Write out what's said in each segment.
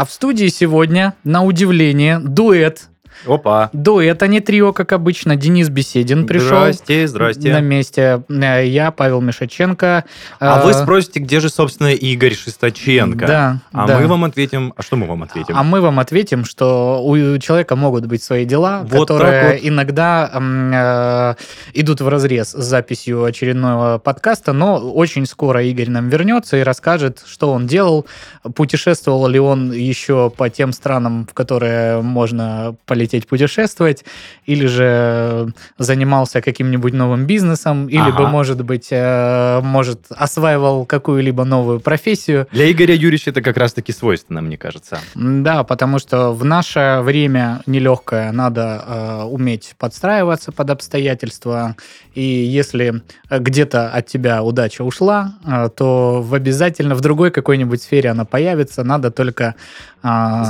А в студии сегодня, на удивление, дуэт Опа. Дуэт, а не трио, как обычно. Денис Беседин пришел. Здрасте, здрасте. На месте. Э, я, Павел Мишаченко. А вы спросите, где же, собственно, Игорь Шесточенко? Да. А да. мы вам ответим... А что мы вам ответим? А мы вам ответим, что у человека могут быть свои дела, Вот которые вот. иногда э, идут в разрез с записью очередного подкаста, но очень скоро Игорь нам вернется и расскажет, что он делал, путешествовал ли он еще по тем странам, в которые можно полететь путешествовать, или же занимался каким-нибудь новым бизнесом, или Ага. бы, может быть, э, может, осваивал какую-либо новую профессию. Для Игоря Юрьевича это как раз-таки свойственно, мне кажется. Да, потому что в наше время нелегкое надо э, уметь подстраиваться под обстоятельства. И если э, где-то от тебя удача ушла, э, то в обязательно в другой какой-нибудь сфере она появится. Надо только э,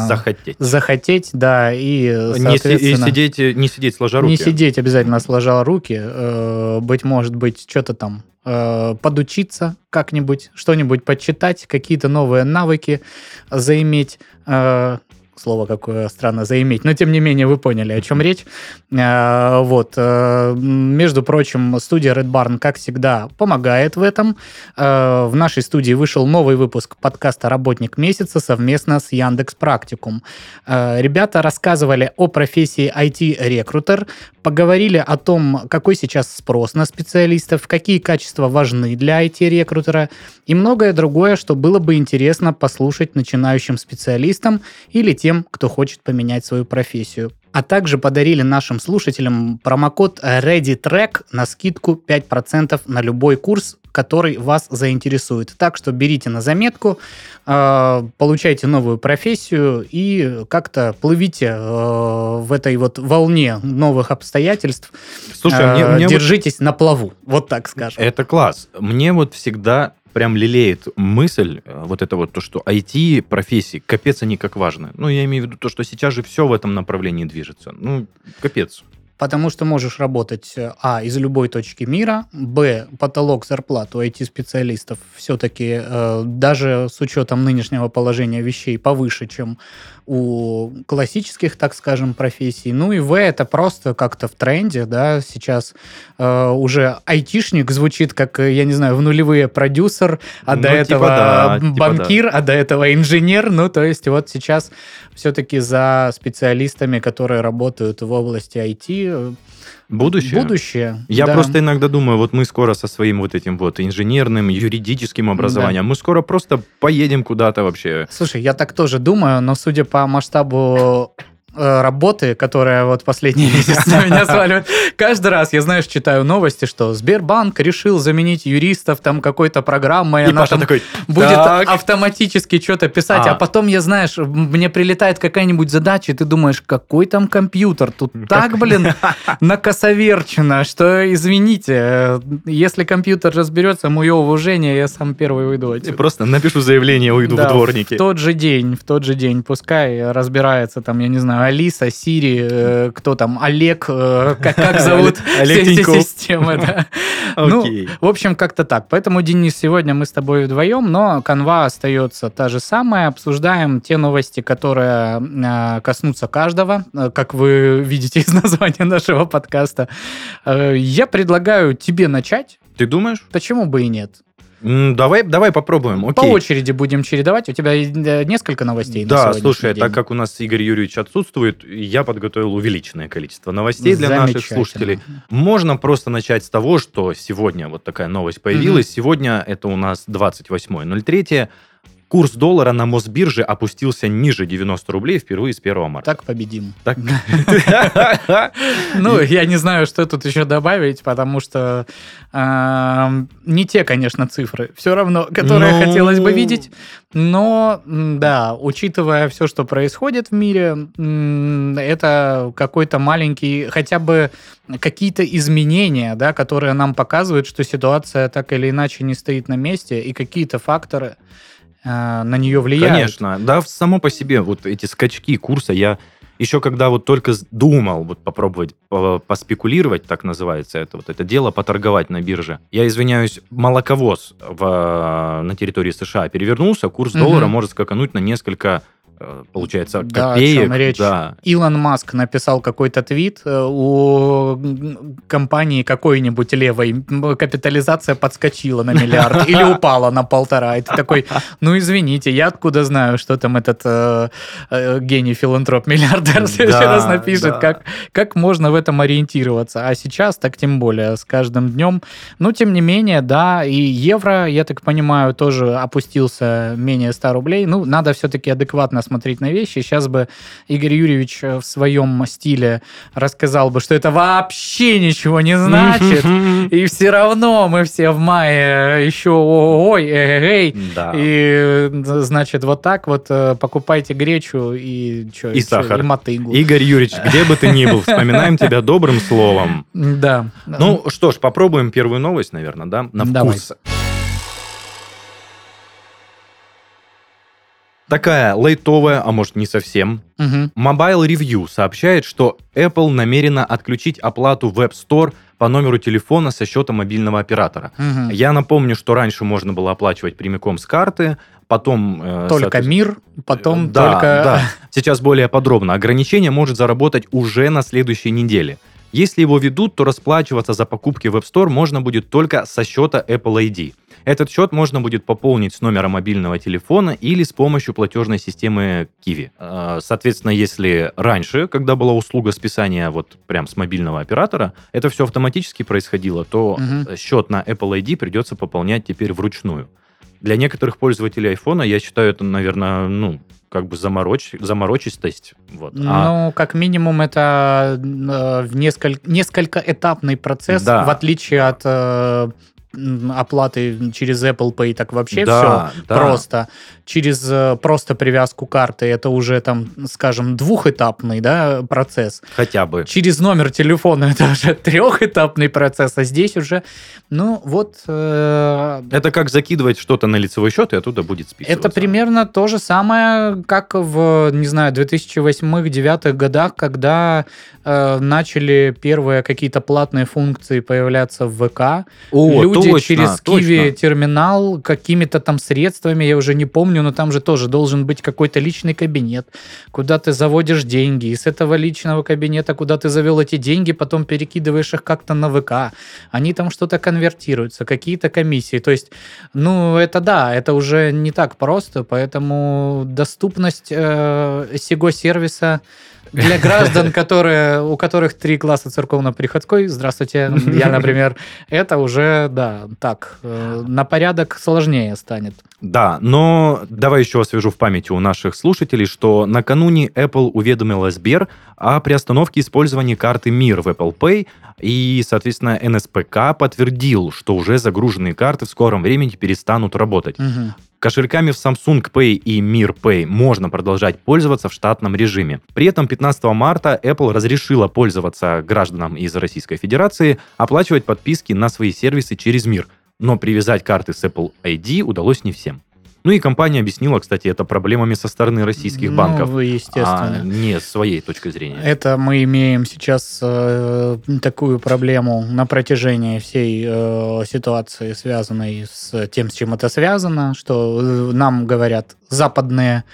Захотеть. захотеть, да, и, Не, и сидеть, не сидеть сложа руки. не сидеть обязательно сложа руки, э, быть может быть что-то там э, подучиться как-нибудь, что-нибудь почитать, какие-то новые навыки заиметь. Слово какое странно заиметь, но тем не менее вы поняли, о чем речь. Э, Вот. э, Между прочим, студия Red Barn, как всегда, помогает в этом. Э, В нашей студии вышел новый выпуск подкаста «Работник месяца» совместно с Яндекс Практикум. Ребята рассказывали о профессии IT-рекрутер, поговорили о том, какой сейчас спрос на специалистов, какие качества важны для IT-рекрутера и многое другое, что было бы интересно послушать начинающим специалистам или тем, кто хочет поменять свою профессию. А также подарили нашим слушателям промокод ReadyTrack на скидку 5% на любой курс, который вас заинтересует. Так что берите на заметку, э, получайте новую профессию и как-то плывите э, в этой вот волне новых обстоятельств. Слушай, Э, мне, мне вот- держитесь на плаву, вот так скажем. это класс. Мне вот всегда прям лелеет мысль, э, вот это вот то, что IT-профессии, капец, они как важны. Ну, я имею в виду то, что сейчас же все в этом направлении движется. Ну, капец. Потому что можешь работать, э, а, из любой точки мира, б, потолок зарплат у IT-специалистов все-таки э, даже с учетом нынешнего положения вещей повыше, чем у классических, так скажем, профессий. Ну и в, это просто как-то в тренде, да, сейчас э, уже айтишник звучит как, э, я не знаю, в нулевые продюсер, а Ну, до типа этого да, типа банкир, а до этого инженер, ну то есть вот сейчас все-таки за специалистами, которые работают в области IT, э, Будущее. будущее. Я да. просто иногда думаю, вот мы скоро со своим вот этим вот инженерным, юридическим образованием, мы скоро просто поедем куда-то вообще. Слушай, я так тоже думаю, но судя по масштабу работы, которая вот последний месяц на меня сваливает. Каждый раз, я, знаешь, читаю новости, что Сбербанк решил заменить юристов там какой-то программой, И она Паша там такой, будет «Так». автоматически что-то писать, а. А. потом я, знаешь, мне прилетает какая-нибудь задача, и ты думаешь, какой там компьютер? Тут так, блин, накосоверчено, что, извините, э, если компьютер разберется, мое уважение, я сам первый уйду И отсюда. просто напишу заявление, уйду Да, в дворники. В тот же день, в тот же день, пускай разбирается там, я не знаю, Алиса, Сири, э, кто там, Олег, э, как, как зовут Олег все системы, да. Ну, в общем, как-то так. Поэтому, Денис, сегодня мы с тобой вдвоем, но канва остается та же самая. Обсуждаем те новости, которые э, коснутся каждого, как вы видите из названия нашего подкаста. Я предлагаю тебе начать. Ты думаешь? Почему бы и нет? Давай, давай попробуем. По Окей. очереди будем чередовать. У тебя э, несколько новостей на Да, сегодняшний слушай, день. так как у нас Игорь Юрьевич отсутствует, я подготовил увеличенное количество новостей для наших слушателей. Можно просто начать с того, что сегодня вот такая новость появилась. Сегодня это у нас 28.03. курс доллара на Мосбирже опустился ниже 90 рублей впервые с 1 марта. Так победим. Так. Ну, я не знаю, что тут еще добавить, потому что э, не те, конечно, цифры, все равно, которые Ну. хотелось бы видеть. Но, да, учитывая все, что происходит в мире, это какой-то маленький, хотя бы какие-то изменения, да, которые нам показывают, что ситуация так или иначе не стоит на месте, и какие-то факторы э, на нее влияют. Конечно, да, само по себе вот эти скачки курса я еще когда вот только думал вот попробовать по- поспекулировать, так называется это вот это дело, поторговать на бирже. Я извиняюсь, молоковоз в, на территории США перевернулся, курс Мгм. доллара может скакануть на несколько, получается, Да, копеек. чем речь. Да. Илон Маск написал какой-то твит, э, у компании какой-нибудь левой капитализация подскочила на миллиард или упала на полтора. И ты такой, ну извините, я откуда знаю, что там этот э, э, гений филантроп миллиардер в следующий Да, раз напишет, да. как, как можно в этом ориентироваться. А сейчас так тем более, с каждым днем. Ну, тем не менее, да, и евро, я так понимаю, тоже опустился менее 100 рублей. Ну, надо все-таки адекватно смотреть на вещи. Сейчас бы Игорь Юрьевич э, в своем стиле рассказал бы, что это вообще ничего не значит. И все равно мы все в мае еще ой, эй, Да. И, э, значит, вот так вот э, покупайте гречу и, чё, И чё, сахар. и мотыгу. Игорь Юрьевич, где бы ты ни был, вспоминаем тебя добрым словом. Да. Ну что ж, попробуем первую новость, наверное, да, на вкус. Такая лайтовая, а может не совсем. Мгм. Mobile Review сообщает, что Apple намерена отключить оплату в App Store по номеру телефона со счета мобильного оператора. Мгм. Я напомню, что раньше можно было оплачивать прямиком с карты, потом... э, Только мир, потом да, только... да. Сейчас более подробно. Ограничение может заработать уже на следующей неделе. Если его ведут, то расплачиваться за покупки в App Store можно будет только со счета Apple ID. Этот счет можно будет пополнить с номера мобильного телефона или с помощью платежной системы Kiwi. Э, Соответственно, если раньше, когда была услуга списания вот прям с мобильного оператора, это все автоматически происходило, то э, счет на Apple ID придется пополнять теперь вручную. Для некоторых пользователей айфона, я считаю, это, наверное, ну, как бы замороч... заморочистость. Вот. А Ну, как минимум, это э, в несколько, несколькоэтапный процесс, Да. в отличие от э, оплаты через Apple Pay, так вообще Да, все да. просто. Через э, просто привязку карты это уже там, скажем, двухэтапный да, процесс. хотя бы. Через номер телефона это уже трехэтапный процесс, а здесь уже, ну вот, э, Это как закидывать что-то на лицевой счет, и оттуда будет списываться. это примерно то же самое, как в, не знаю, 2008-2009 годах, когда э, начали первые какие-то платные функции появляться в ВК. О, Люди точно, через. Kiwi терминал какими-то там средствами, я уже не помню, но там же тоже должен быть какой-то личный кабинет, куда ты заводишь деньги, и с этого личного кабинета, куда ты завел эти деньги, потом перекидываешь их как-то на ВК. Они там что-то конвертируются, какие-то комиссии. То есть, ну, это да, это уже не так просто, поэтому доступность э, сего сервиса для граждан, которые, у которых три класса церковно-приходской, здравствуйте, я, например, это уже, да, так, э, на порядок сложнее станет. Да, но давай еще освежу в памяти у наших слушателей, что накануне Apple уведомила Сбер о приостановке использования карты МИР в Apple Pay, и, соответственно, НСПК подтвердил, что уже загруженные карты в скором времени перестанут работать. Мгм. Кошельками в Samsung Pay и Mir Pay можно продолжать пользоваться в штатном режиме. При этом 15 марта Apple разрешила пользоваться гражданам из Российской Федерации оплачивать подписки на свои сервисы через Мир, но привязать карты с Apple ID удалось не всем. Ну и компания объяснила, кстати, это проблемами со стороны российских Ну, банков, естественно. а не с своей точки зрения. Это мы имеем сейчас э, такую проблему на протяжении всей э, ситуации, связанной с тем, с чем это связано, что э, нам говорят западные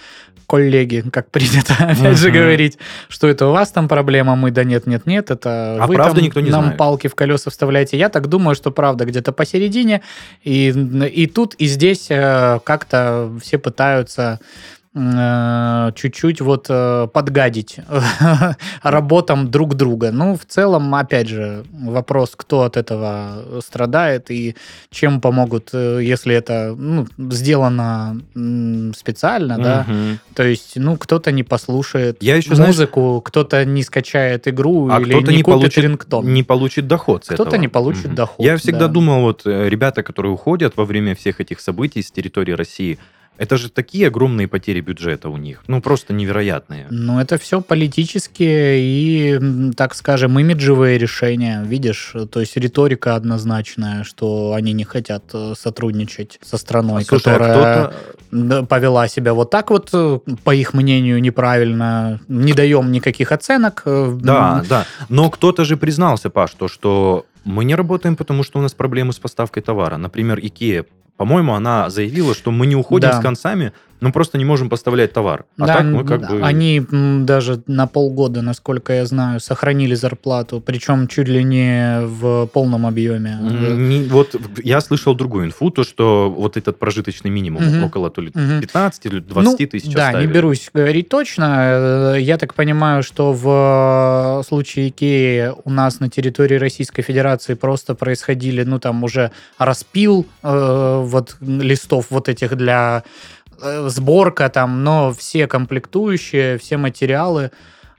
коллеги, как принято опять же говорить, что это у вас там проблема, мы да нет, нет, нет, это А вы правда там никто не нам знает. палки в колеса вставляете. Я так думаю, что правда где-то посередине, и, и тут, и здесь э, как-то все пытаются чуть-чуть вот э, подгадить работам друг друга. Ну, в целом, опять же, вопрос, кто от этого страдает и чем помогут, э, если это ну, сделано специально, да. То есть, ну, кто-то не послушает Я еще, знаешь, музыку, кто-то не скачает игру а или кто-то не, не купит получит, рингтон. не получит доход с Кто-то не получит доход, Я всегда да. думал, вот э, ребята, которые уходят во время всех этих событий с территории России, это же такие огромные потери бюджета у них. Ну, просто невероятные. Ну, это все политические и, так скажем, имиджевые решения. Видишь, то есть риторика однозначная, что они не хотят э, сотрудничать со страной, Слушай, а которая кто-то... да, повела себя вот так вот, э, по их мнению, неправильно. Не даем никаких оценок. э, Да, да. Но кто-то же признался, Паш, то, что мы не работаем, потому что у нас проблемы с поставкой товара. Например, Икея, по-моему, она заявила, что мы не уходим Да. с концами, но просто не можем поставлять товар. А Да, так мы как бы... они даже на полгода, насколько я знаю, сохранили зарплату, причем чуть ли не в полном объеме. Не- вот я слышал другую инфу, то, что вот этот прожиточный минимум Мгм. около то ли Мгм. 15 или 20 Ну, тысяч Да, оставили. не берусь говорить точно. Э, Я так понимаю, что в случае Икеи у нас на территории Российской Федерации просто происходили, ну, там уже распил э, вот листов вот этих для э, сборка там, но все комплектующие, все материалы,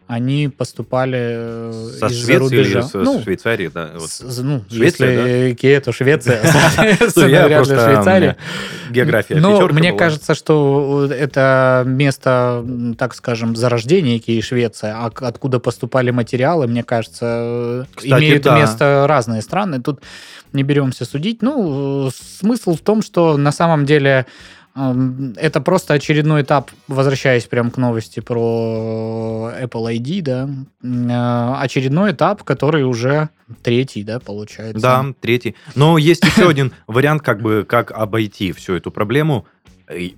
они поступали э, Со из-за Швеции или рубежа. с, Ну, Швейцарии, да. вот. с- ну, Швеция, если Икея, то Швеция, Ну, соответственно, я вряд ли Швейцария. География Но мне кажется, что это место, так скажем, зарождения Икеи Швеция, а откуда поступали материалы, мне кажется, э, имеют да. место разные страны. Тут не беремся судить. Ну, э, смысл в том, что на самом деле это просто очередной этап, возвращаясь прям к новости про Apple ID, да, э, очередной этап, который уже третий, да, получается. Да, третий. Но есть еще один вариант, как бы, как обойти всю эту проблему.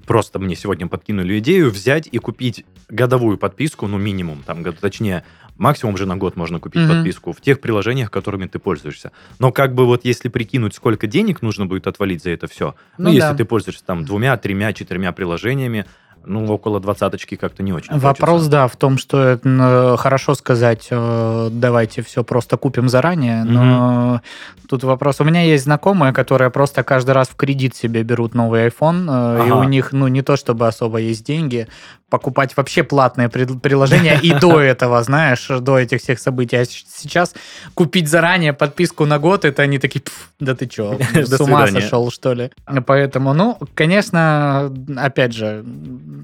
Просто мне сегодня подкинули идею взять и купить годовую подписку, ну, минимум, там, точнее, максимум же на год можно купить Мгм. подписку в тех приложениях, которыми ты пользуешься. Но как бы вот если прикинуть, сколько денег нужно будет отвалить за это все, ну, Ну если да. ты пользуешься там двумя, тремя, четырьмя приложениями, ну, около двадцаточки как-то не очень Вопрос, хочется. да, в том, что это, н- хорошо сказать, э, давайте все просто купим заранее, но тут вопрос. У меня есть знакомые, которые просто каждый раз в кредит себе берут новый iPhone, э, и Ага. у них, ну, не то чтобы особо есть деньги, покупать вообще платные приложения и до этого, знаешь, до этих всех событий. А сейчас купить заранее подписку на год, это они такие, «Пф, да ты чё, с ума сошел, что ли? Поэтому, ну, конечно, опять же,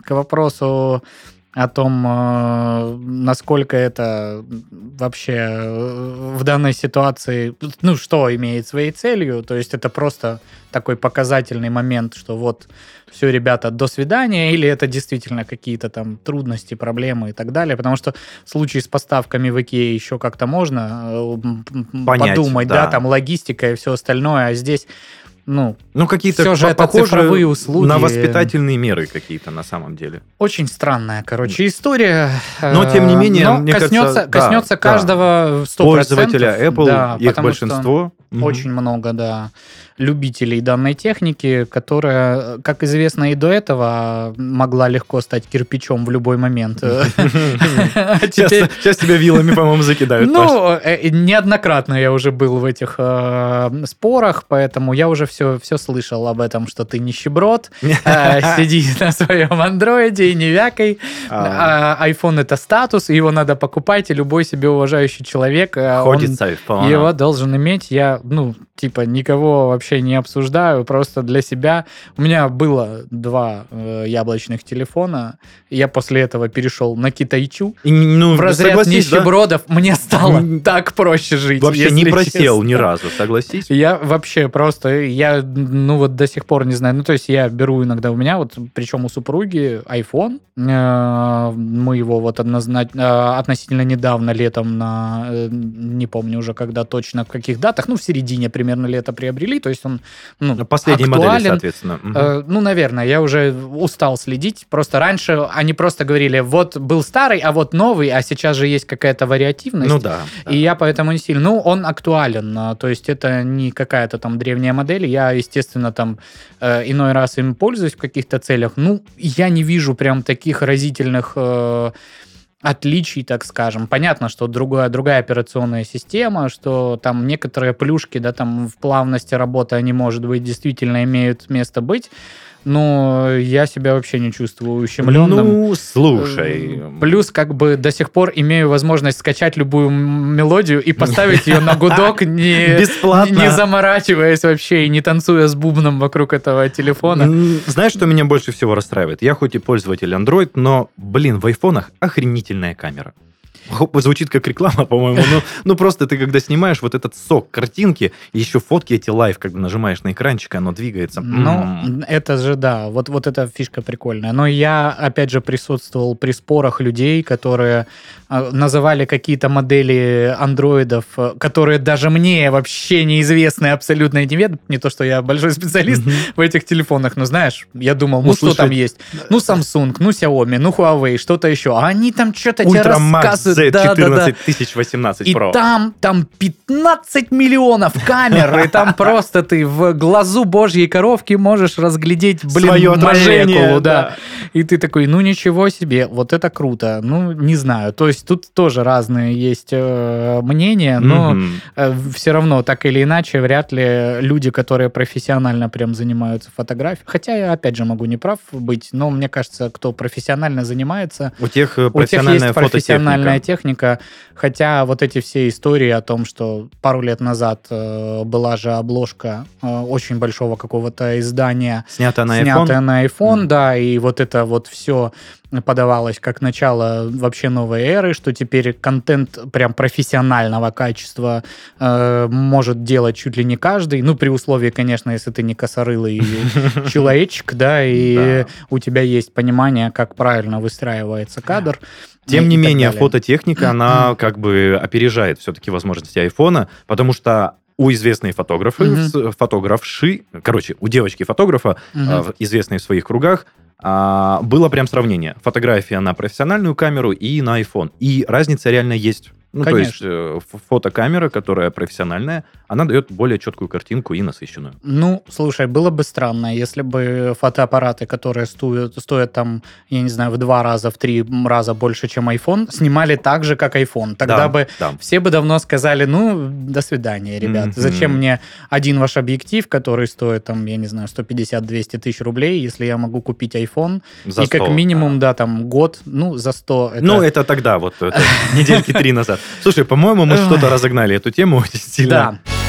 к вопросу о том, э, насколько это вообще э, в данной ситуации, ну, что имеет своей целью, то есть это просто такой показательный момент, что вот все, ребята, до свидания, или это действительно какие-то там трудности, проблемы и так далее, потому что в случае с поставками в Икее еще как-то можно э, Понять, подумать, да. да. там логистика и все остальное, а здесь, ну, Ну, какие-то Всё же это цифровые услуги. на воспитательные меры какие-то на самом деле. Очень странная, короче, история. Но, Э, тем не менее, но мне коснется, кажется, коснется да. каждого 100%. Пользователя Apple, да, их большинство. Мгм. Очень много, да, любителей данной техники, которая, как известно, и до этого могла легко стать кирпичом в любой момент. Сейчас, тебя вилами, по-моему, закидают. Ну, э, неоднократно я уже был в этих э, спорах, поэтому я уже все, слышал об этом, что ты нищеброд, э, сиди на своем андроиде и не вякай. А, А, это статус, его надо покупать, и любой себе уважающий человек, э, Ходит с его должен иметь. Я, ну, типа, никого вообще не обсуждаю, просто для себя. У меня было два э, яблочных телефона, и я после этого перешел на китайчу. И, ну, В разряд согласись, да? нищебродов мне стало так проще жить. Вообще не просел честно. ни разу, согласись. Я вообще просто, я, ну вот до сих пор не знаю, ну то есть я беру иногда у меня, вот причем у супруги iPhone, э, мы его вот однозначно, относительно недавно, летом на, э, не помню уже когда точно, в каких датах, ну в середине примерно лета приобрели, то есть он ну, Последние актуален. модели, соответственно. Мгм. Э, ну, наверное, я уже устал следить. Просто раньше они просто говорили, вот был старый, а вот новый, а сейчас же есть какая-то вариативность. Ну да. да. И я поэтому не сильно. Ну, он актуален. а, То есть это не какая-то там древняя модель. Я, естественно, там э, иной раз им пользуюсь в каких-то целях. Ну, я не вижу прям таких разительных э, отличий, так скажем. Понятно, что другая, другая операционная система, что там некоторые плюшки, да, там в плавности работы, они, может быть, действительно имеют место быть, но я себя вообще не чувствую ущемленным. Ну, слушай. Плюс, как бы до сих пор имею возможность скачать любую мелодию и поставить ее на гудок, не, Бесплатно. не заморачиваясь вообще и не танцуя с бубном вокруг этого телефона. Знаешь, что меня больше всего расстраивает? Я хоть и пользователь Android, но, блин, в айфонах охренительная камера. Звучит как реклама, по-моему. Ну, ну, просто ты, когда снимаешь вот этот сок картинки, еще фотки эти live, когда нажимаешь на экранчик, оно двигается. Ну, это же, да, вот, вот эта фишка прикольная. Но я, опять же, присутствовал при спорах людей, которые э, называли какие-то модели андроидов, э, которые даже мне вообще неизвестны абсолютно и не. Не то, что я большой специалист Мгм. в этих телефонах, но знаешь, я думал, ну, Ну, что там есть? Ну, Samsung, ну, Xiaomi, ну, Huawei, что-то еще. А они там что-то тебе рассказывают. Z Да, да, да. 14018 И Pro. там, там 15 миллионов камер, и там просто ты в глазу божьей коровки можешь разглядеть, блин, Своё отражение, молекулу, да. да. И ты такой, ну ничего себе, вот это круто. Ну, не знаю. То есть тут тоже разные есть э, мнения, но Мгм. все равно, так или иначе, вряд ли люди, которые профессионально прям занимаются фотографией, хотя я, опять же, могу не прав быть, но мне кажется, кто профессионально занимается, У тех э, у тех профессиональная есть профессиональная. Техника, хотя вот эти все истории о том, что пару лет назад э, была же обложка э, очень большого какого-то издания, Снята на снятая iPhone. на iPhone, Мгм. да, и вот это вот все подавалось как начало вообще новой эры, что теперь контент прям профессионального качества э, может делать чуть ли не каждый, ну, при условии, конечно, если ты не косорылый человечек, да, и Да. у тебя есть понимание, как правильно выстраивается кадр. Тем и не менее, фототехника, она как бы опережает все-таки возможности айфона, потому что у известной фотографы, с- фотографши, короче, у девочки-фотографа, а, в- известной в своих кругах, а, было прям сравнение. Фотография на профессиональную камеру и на iPhone. И разница реально есть. Ну, то есть Конечно. э, фотокамера, которая профессиональная, она дает более четкую картинку и насыщенную. Ну, слушай, было бы странно, если бы фотоаппараты, которые стоят, стоят там, я не знаю, в два раза, в три раза больше, чем iPhone, снимали так же, как iPhone. Тогда Да, бы да. все бы давно сказали, ну, до свидания, ребят. Мгм. Зачем мне один ваш объектив, который стоит, там, я не знаю, 150-200 тысяч рублей, если я могу купить iPhone, За и как 100, минимум, да. там, год, ну, за 100. Это... Ну, это тогда, вот недельки три назад. Слушай, по-моему, мы что-то разогнали эту тему очень сильно. Да.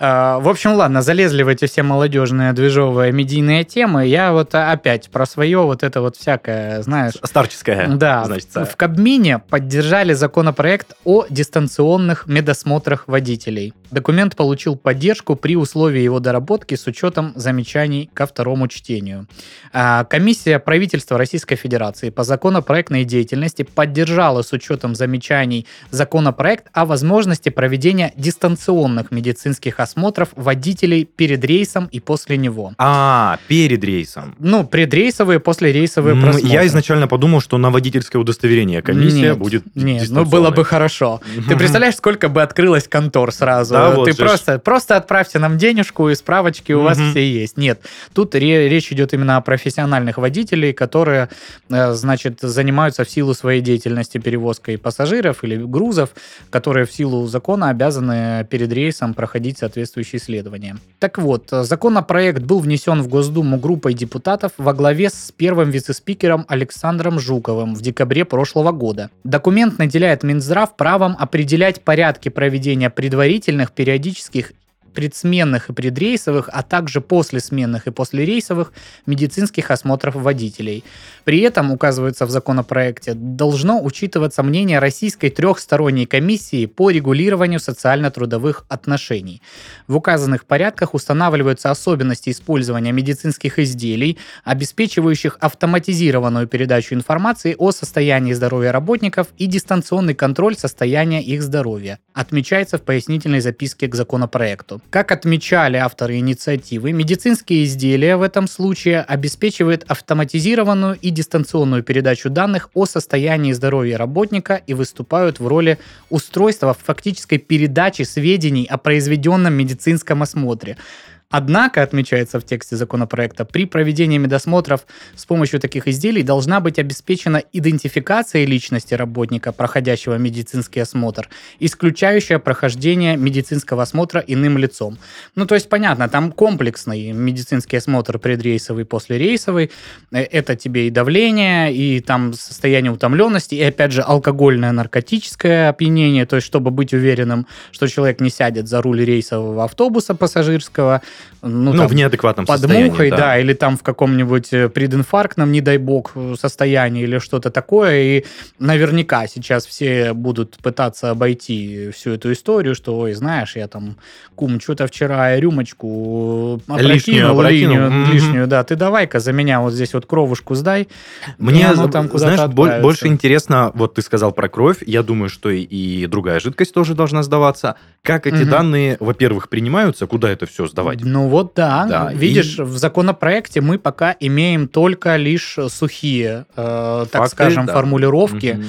В общем, ладно, залезли в эти все молодежные, движовые, медийные темы. Я вот а, опять про свое вот это вот всякое, знаешь... Старческая, Да, значит. в, в Кабмине поддержали законопроект о дистанционных медосмотрах водителей. Документ получил поддержку при условии его доработки с учетом замечаний ко второму чтению. А, Комиссия правительства Российской Федерации по законопроектной деятельности поддержала с учетом замечаний законопроект о возможности проведения дистанционных медицинских осмотров водителей перед рейсом и после него. А, перед рейсом. Ну, предрейсовые, послерейсовые М, просмотры. Я изначально подумал, что на водительское удостоверение комиссия Нет, будет Нет, ну было бы хорошо. Ты представляешь, сколько бы открылось контор сразу? Да, вот Ты просто, просто отправьте нам денежку и справочки у вас все есть. Нет, тут ре- речь идет именно о профессиональных водителей, которые, э, значит, занимаются в силу своей деятельности перевозкой пассажиров или грузов, которые в силу закона обязаны перед рейсом проходить соответствующие исследования. Так вот, э, законопроект был внесен в Госдуму группой депутатов во главе с первым вице-спикером Александром Жуковым в декабре прошлого года. Документ наделяет Минздрав правом определять порядки проведения предварительных, периодических предсменных и предрейсовых, а также послесменных и послерейсовых медицинских осмотров водителей. При этом, указывается в законопроекте, должно учитываться мнение Российской трехсторонней комиссии по регулированию социально-трудовых отношений. В указанных порядках устанавливаются особенности использования медицинских изделий, обеспечивающих автоматизированную передачу информации о состоянии здоровья работников и дистанционный контроль состояния их здоровья, отмечается в пояснительной записке к законопроекту. Как отмечали авторы инициативы, медицинские изделия в этом случае обеспечивают автоматизированную и дистанционную передачу данных о состоянии здоровья работника и выступают в роли устройства фактической передачи сведений о произведенном медицинском осмотре. Однако, отмечается в тексте законопроекта, при проведении медосмотров с помощью таких изделий должна быть обеспечена идентификация личности работника, проходящего медицинский осмотр, исключающая прохождение медицинского осмотра иным лицом. Ну, то есть, понятно, там комплексный медицинский осмотр предрейсовый, послерейсовый. Э, это тебе и давление, и там состояние утомленности, и, опять же, алкогольное наркотическое опьянение, то есть, чтобы быть уверенным, что человек не сядет за руль рейсового автобуса пассажирского, ну, ну там, в неадекватном под состоянии. мухой, да. да, или там в каком-нибудь э, прединфарктном, не дай бог, состоянии или что-то такое. И наверняка сейчас все будут пытаться обойти всю эту историю, что, ой, знаешь, я там, кум, что-то вчера рюмочку опрокинул, лишнюю, опрокинул. Линию, mm-hmm. лишнюю, да, ты давай-ка за меня вот здесь вот кровушку сдай. Мне, там знаешь, отправится. больше интересно, вот ты сказал про кровь, я думаю, что и, и другая жидкость тоже должна сдаваться. Как эти угу. данные, во-первых, принимаются, куда это все сдавать? Ну вот да. да. Видишь, и... в законопроекте мы пока имеем только лишь сухие, э, так скажем, да. формулировки. Угу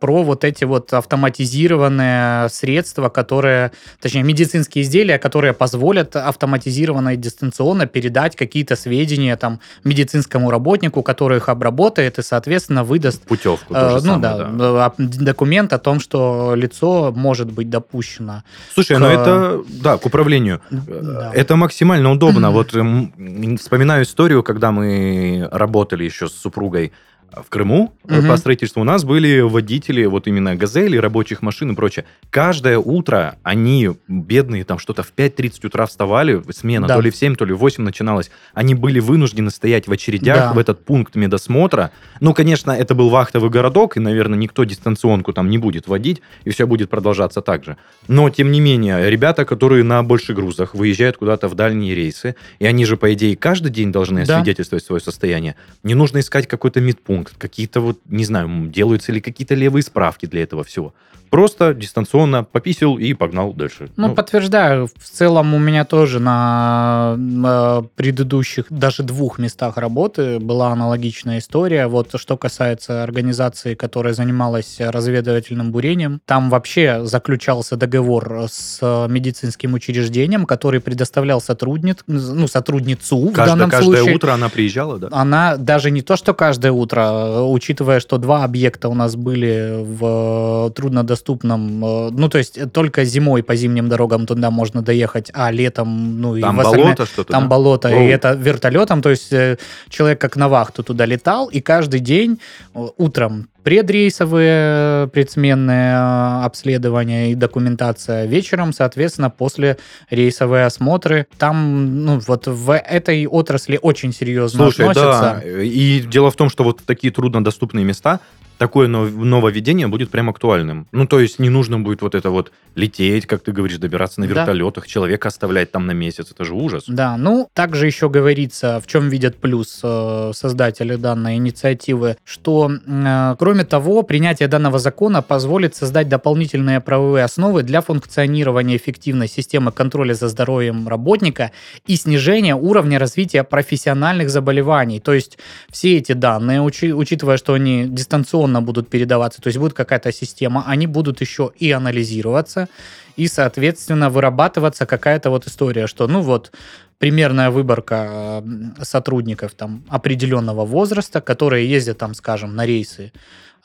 про вот эти вот автоматизированные средства, которые, точнее, медицинские изделия, которые позволят автоматизированно и дистанционно передать какие-то сведения там медицинскому работнику, который их обработает и, соответственно, выдаст путевку. Э, ну самое, да, да, документ о том, что лицо может быть допущено Слушай, к... ну это, да, к управлению. Да. Это максимально удобно. Вот вспоминаю историю, когда мы работали еще с супругой в Крыму угу. по строительству у нас были водители, вот именно газели, рабочих машин и прочее. Каждое утро они, бедные, там что-то в 5.30 утра вставали, смена да. то ли в 7, то ли в 8 начиналась. Они были вынуждены стоять в очередях да. в этот пункт медосмотра. Ну, конечно, это был вахтовый городок, и, наверное, никто дистанционку там не будет водить, и все будет продолжаться так же. Но, тем не менее, ребята, которые на больших грузах выезжают куда-то в дальние рейсы, и они же, по идее, каждый день должны да. освидетельствовать свое состояние, не нужно искать какой-то медпункт, какие-то вот, не знаю, делаются ли какие-то левые справки для этого всего. Просто дистанционно пописил и погнал дальше. Ну, ну, подтверждаю. В целом у меня тоже на, на предыдущих, даже двух местах работы была аналогичная история. Вот что касается организации, которая занималась разведывательным бурением, там вообще заключался договор с медицинским учреждением, который предоставлял сотрудниц, ну, сотрудницу Каждое, в данном каждое случае. утро она приезжала, да? Она даже не то, что каждое утро, учитывая, что два объекта у нас были в труднодоступном доступном. Э, ну, то есть только зимой по зимним дорогам туда можно доехать, а летом, ну, там и болото что-то, Там да? болото, Оу. и это вертолетом. То есть э, человек как на вахту туда летал, и каждый день э, утром предрейсовые предсменные обследования и документация вечером, соответственно, после рейсовые осмотры. Там, ну, вот в этой отрасли очень серьезно Слушай, относятся. да, и дело в том, что вот такие труднодоступные места, такое нововведение будет прям актуальным. Ну, то есть не нужно будет вот это вот лететь, как ты говоришь, добираться на вертолетах, да. человека оставлять там на месяц. Это же ужас. Да, ну, также еще говорится, в чем видят плюс э, создатели данной инициативы, что, э, кроме того, принятие данного закона позволит создать дополнительные правовые основы для функционирования эффективной системы контроля за здоровьем работника и снижения уровня развития профессиональных заболеваний. То есть все эти данные, учи, учитывая, что они дистанционно дистанционно будут передаваться, то есть будет какая-то система, они будут еще и анализироваться, и, соответственно, вырабатываться какая-то вот история, что, ну вот, примерная выборка сотрудников там определенного возраста, которые ездят там, скажем, на рейсы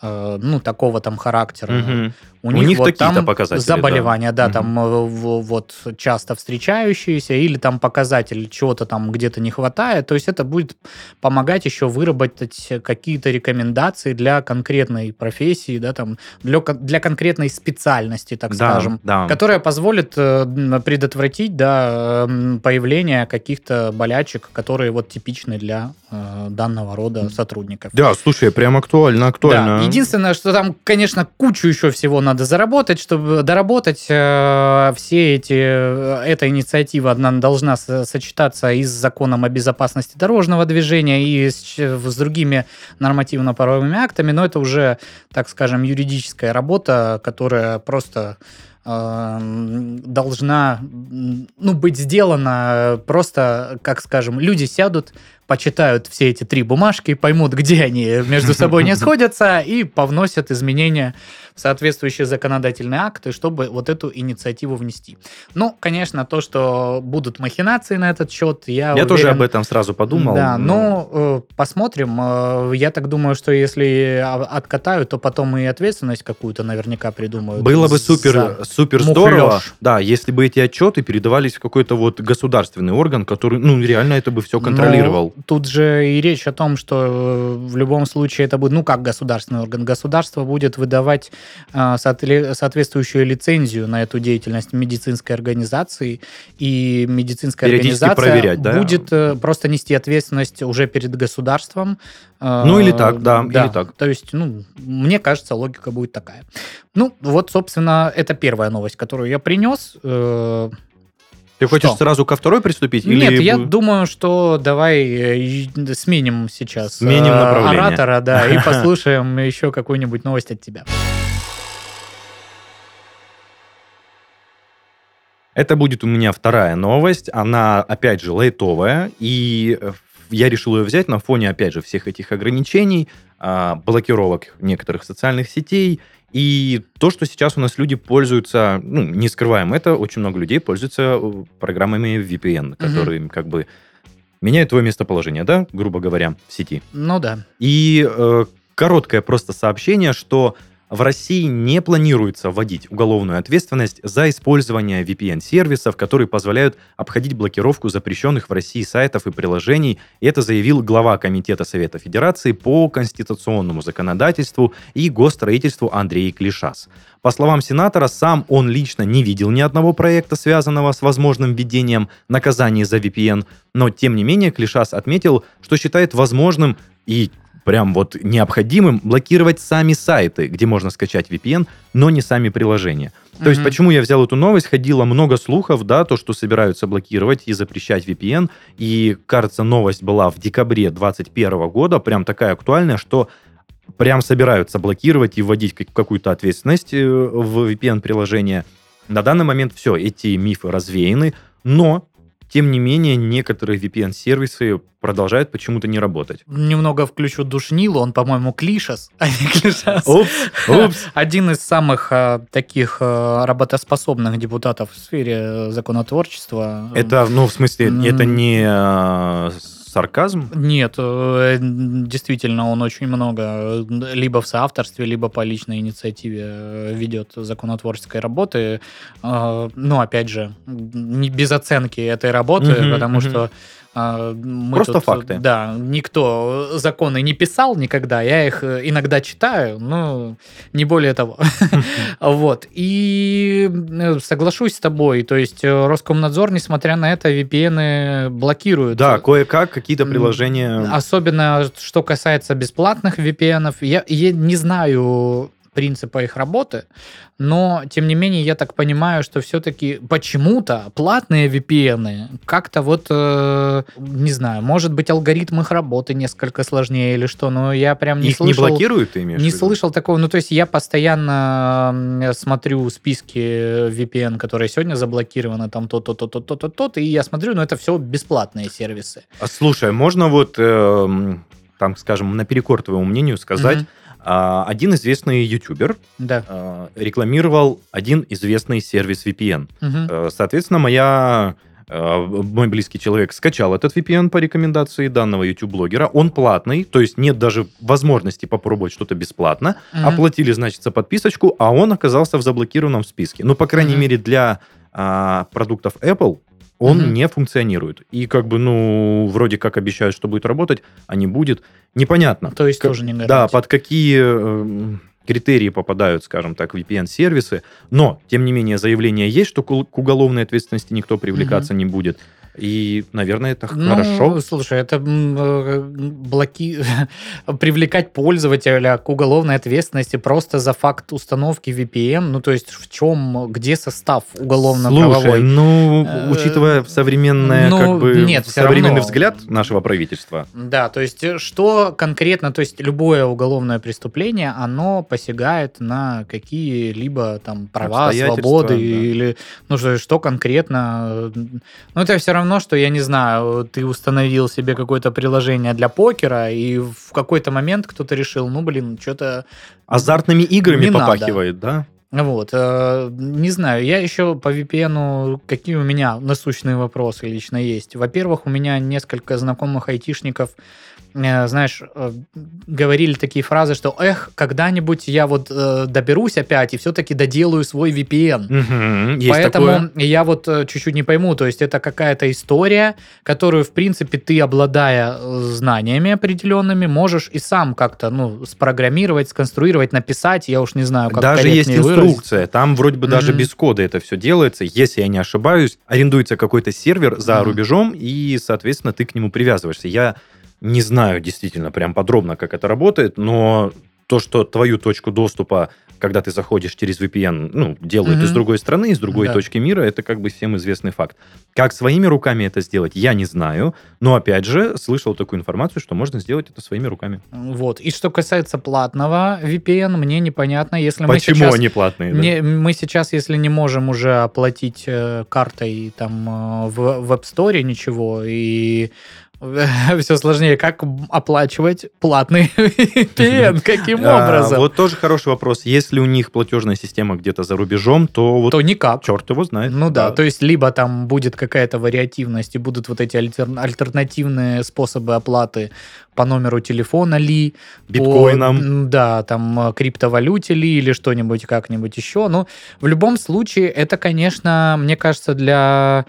ну, такого там характера. Мгм. У, У них, них вот такие-то там показатели, заболевания, да, да. там э, вот часто встречающиеся, или там показатель чего-то там где-то не хватает. То есть это будет помогать еще выработать какие-то рекомендации для конкретной профессии, да, там, для, для конкретной специальности, так Да, скажем, да. которая позволит э, предотвратить, да, появление каких-то болячек, которые вот типичны для э, данного рода сотрудников. Да, слушай, прям актуально, актуально. Да, единственное, что там, конечно, кучу еще всего надо заработать, чтобы доработать э, все эти... э, Эта инициатива она должна со- сочетаться и с законом о безопасности дорожного движения, и с, с другими нормативно-правовыми актами, но это уже, так скажем, юридическая работа, которая просто э, должна ну, быть сделана просто, как скажем, люди сядут, почитают все эти три бумажки, поймут, где они между собой не сходятся, и повносят изменения соответствующие законодательные акты, чтобы вот эту инициативу внести. Ну, конечно, то, что будут махинации на этот счет, я Я тоже уверен, об этом сразу подумал. да, но- ну, э, посмотрим. Э, Я так думаю, что если а- откатают, то потом и ответственность какую-то наверняка придумают. Было бы супер, супер мухлёж. здорово, да, если бы эти отчеты передавались в какой-то вот государственный орган, который, ну, реально это бы все контролировал. Ну, тут же и речь о том, что э, в любом случае это будет, ну, как государственный орган. Государство будет выдавать соответствующую лицензию на эту деятельность медицинской организации, и медицинская организация проверять, да? будет э, просто нести ответственность уже перед государством. Э, Ну, или так, да, или так. То есть, ну, мне кажется, логика будет такая. Ну, вот, собственно, это первая новость, которую я принес. Э, Ты хочешь что? сразу ко второй приступить? нет, или я думаю, что давай э, сменим сейчас Сменим направление. оратора, да, и послушаем еще какую-нибудь новость от тебя. Это будет у меня вторая новость. Она, опять же, лайтовая. И э, я решил ее взять на фоне, опять же, всех этих ограничений, а, блокировок некоторых социальных сетей. И то, что сейчас у нас люди пользуются, ну, не скрываем это, очень много людей пользуются э, программами VPN, которые как бы меняют твое местоположение, да, грубо говоря, в сети. Ну да. И э, короткое просто сообщение, что в России не планируется вводить уголовную ответственность за использование VPN-сервисов, которые позволяют обходить блокировку запрещенных в России сайтов и приложений. Это заявил глава Комитета Совета Федерации по конституционному законодательству и госстроительству Андрей Клишас. По словам сенатора, сам он лично не видел ни одного проекта, связанного с возможным введением наказаний за VPN, но тем не менее Клишас отметил, что считает возможным и прям вот необходимым блокировать сами сайты, где можно скачать VPN, но не сами приложения. То есть Мгм. почему я взял эту новость? Ходило много слухов, да, то, что собираются блокировать и запрещать VPN. И, кажется, новость была в декабре 2021 года, прям такая актуальная, что прям собираются блокировать и вводить как- какую-то ответственность э, в VPN-приложение. На данный момент все, эти мифы развеяны, но, тем не менее, некоторые VPN-сервисы продолжают почему-то не работать. Немного включу душнилу, он, по-моему, Клишас, а не Клишас. Упс, упс. Один из самых а, таких а, работоспособных депутатов в сфере э, законотворчества. Это, ну, в смысле, это не э, сарказм? Нет, э, действительно, он очень много э, либо в соавторстве, либо по личной инициативе э, ведет законотворческой работы. Э, Ну, опять же, не без оценки этой работы, Мгм, потому мгм. что мы Просто тут, факты. Да, никто законы не писал никогда, я их э, иногда читаю, но не более того. Вот. И э, соглашусь с тобой, то есть э, Роскомнадзор, несмотря на это, VPN блокируют. Да, кое-как какие-то приложения... Особенно, что касается бесплатных VPN. Я не знаю принципа их работы, но, тем не менее, я так понимаю, что все-таки почему-то платные VPN как-то вот, э, не знаю, может быть, алгоритм их работы несколько сложнее или что, но я прям не Их не слышал... блокируют, ты имеешь Не слышал такого. Ну, то есть я постоянно смотрю списки VPN, которые сегодня заблокированы, там то-то, то-то, то-то, то-то, и я смотрю, но это все бесплатные сервисы. А, Слушай, можно вот, эм, там, скажем, наперекор твоему мнению сказать, Мгм. А, один известный ютубер Да. а, рекламировал один известный сервис VPN. Мгм. Э, Соответственно, моя э, мой близкий человек скачал этот VPN по рекомендации данного YouTube-блогера. Он платный, то есть нет даже возможности попробовать что-то бесплатно. Мгм. Оплатили, значит, за подписочку, а он оказался в заблокированном списке. Ну, по крайней Мгм. мере, для а, продуктов Apple он Мгм. не функционирует. И как бы, ну, вроде как обещают, что будет работать, а не будет. Непонятно. То есть Как- тоже не Да, гарантия. под какие э, критерии попадают, скажем так, VPN-сервисы. Но, тем не менее, заявление есть, что к уголовной ответственности никто привлекаться не будет. И, наверное, это Ну, хорошо. слушай, это э, блоки... привлекать пользователя к уголовной ответственности просто за факт установки VPN. Ну, то есть в чем, где состав Слушай, уголовно-правовой? ну, Э, учитывая современное, ну, как бы, нет, современный равно. взгляд нашего правительства, Да, то есть э, что конкретно, то есть любое уголовное преступление, оно посягает на какие-либо там права, свободы да. или ну что, что конкретно. Ну это все равно, что я не знаю, ты установил себе какое-то приложение для покера и в какой-то момент кто-то решил, ну блин, что-то азартными играми Не надо. попахивает, да? вот, э, не знаю, я еще по VPN, какие у меня насущные вопросы лично есть. Во-первых, у меня несколько знакомых айтишников, знаешь, э, говорили такие фразы, что, эх, когда-нибудь я вот э, доберусь опять и все-таки доделаю свой VPN. Есть Поэтому такое. я вот э, чуть-чуть не пойму, то есть это какая-то история, которую, в принципе, ты, обладая э, знаниями определенными, можешь и сам как-то, ну, спрограммировать, сконструировать, написать, я уж не знаю, как Даже есть корректнее выразить. инструкция, там вроде бы даже Мгм. без кода это все делается. Если я не ошибаюсь, арендуется какой-то сервер за Мгм. рубежом, и, соответственно, ты к нему привязываешься. Я не знаю действительно прям подробно, как это работает, но то, что твою точку доступа, когда ты заходишь через VPN, ну, делают Мгм. из другой страны, из другой Да. точки мира, это как бы всем известный факт. Как своими руками это сделать, я не знаю, но, опять же, слышал такую информацию, что можно сделать это своими руками. Вот. И что касается платного VPN, мне непонятно, если мы Почему сейчас... они платные? да? Не, мы сейчас, если не можем уже оплатить э, картой там э, в, в App Store ничего, и все сложнее, как оплачивать платный VPN, каким А, образом? Вот тоже хороший вопрос. Если у них платежная система где-то за рубежом, то вот То никак. черт его знает. Ну да, то есть либо там будет какая-то вариативность и будут вот эти альтер- альтернативные способы оплаты по номеру телефона ли, Биткоином. да, там э, криптовалюте ли или что-нибудь как-нибудь еще. Ну, в любом случае, это, конечно, мне кажется, для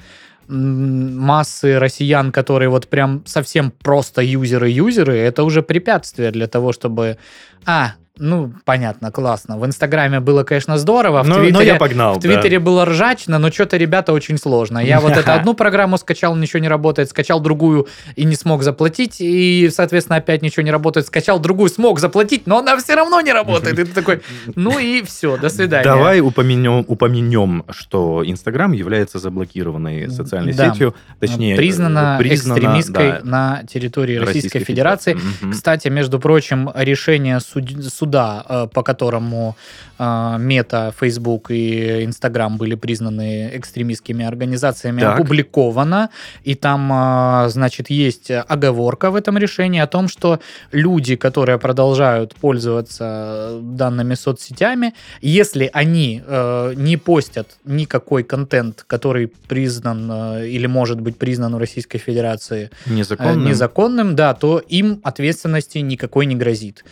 массы россиян, которые вот прям совсем просто юзеры-юзеры, это уже препятствие для того, чтобы... А, ну, понятно, классно. В Инстаграме было, конечно, здорово, в Но, но Твиттере... я погнал. В Твиттере было ржачно, но что-то, ребята, очень сложно. Я вот это одну программу скачал, ничего не работает, скачал другую и не смог заплатить, и, соответственно, опять ничего не работает, скачал другую, смог заплатить, но она все равно не работает. И ты такой, ну и все, до свидания. Давай упомянем, упомянем, что Инстаграм является заблокированной социальной Да. сетью, точнее, признана, э, признана, экстремистской да, на территории Российской, Федерации. Мгм. Кстати, между прочим, решение суд- суда, э, по которому э, Мета, Facebook и Instagram были признаны экстремистскими организациями, Так. опубликовано. И там, э, значит, есть оговорка в этом решении о том, что люди, которые продолжают пользоваться данными соцсетями, если они не постят никакой контент, который признан или может быть признан в Российской Федерации Незаконным. незаконным, да, то им ответственности никакой не грозит.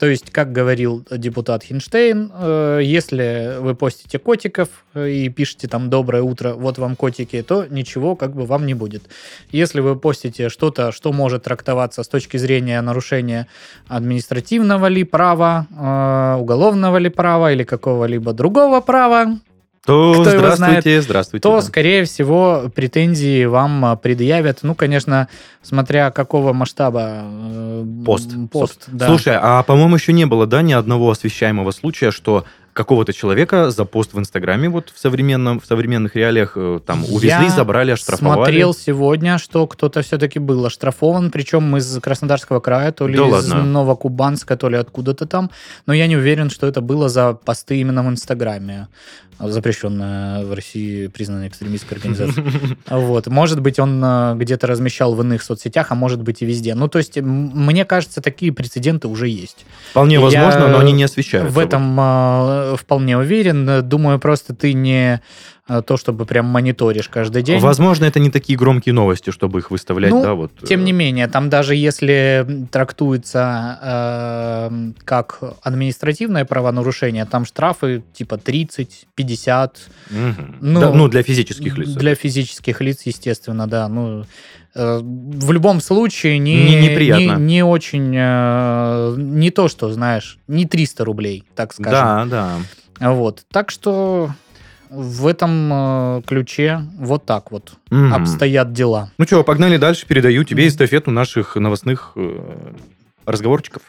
То есть, как говорил депутат Хинштейн, э, если вы постите котиков э, и пишете там «доброе утро, вот вам котики», то ничего как бы вам не будет. Если вы постите что-то, что может трактоваться с точки зрения нарушения административного ли права, э, уголовного ли права или какого-либо другого права, то кто его здравствуйте, здравствуйте. то, да. скорее всего, претензии вам а, предъявят, ну, конечно, смотря какого масштаба э, Пост. пост да. Слушай, а по-моему еще не было, да, ни одного освещаемого случая, что какого-то человека за пост в Инстаграме вот в современном в современных реалиях э, там увезли, Я забрали, оштрафовали. Смотрел сегодня, что кто-то все-таки был оштрафован, причем из Краснодарского края, то ли Да из ладно? Новокубанска, то ли откуда-то там. Но я не уверен, что это было за посты именно в Инстаграме, запрещенная в России признанная экстремистской организацией. Вот. Может быть, он э, где-то размещал в иных соцсетях, а может быть и везде. Ну, то есть, мне кажется, такие прецеденты уже есть. Вполне Я возможно, но они не освещаются. В этом э, вполне уверен. Думаю, просто ты не то, чтобы прям мониторишь каждый день. Возможно, это не такие громкие новости, чтобы их выставлять, Ну, да, вот. Тем не э, менее, там даже если трактуется э, как административное правонарушение, там штрафы типа 30, 50. мгм. ну, Да, ну, для физических лиц. Для физических лиц, естественно, да. Ну, э, в любом случае не, Не- неприятно. не, не очень, э, не то, что, знаешь, не 300 рублей, так скажем. Да, да. Вот. Так что в этом э, ключе вот так вот Мгм. обстоят дела. Ну что, погнали дальше. Передаю тебе Мгм. эстафету наших новостных э, разговорчиков.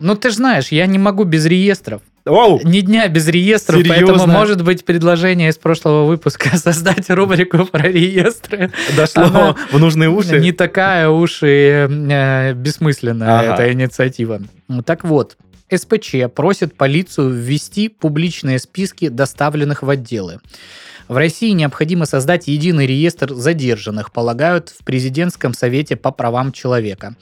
Ну, ты же знаешь, я не могу без реестров. Вау! Ни дня без реестров, Серьезно? поэтому может быть предложение из прошлого выпуска создать рубрику про реестры. Дошло Она в нужные уши. Не такая уж и э, бессмысленная Ага. эта инициатива. Так вот, СПЧ просит полицию ввести публичные списки доставленных в отделы. В России необходимо создать единый реестр задержанных, полагают в Президентском совете по правам человека.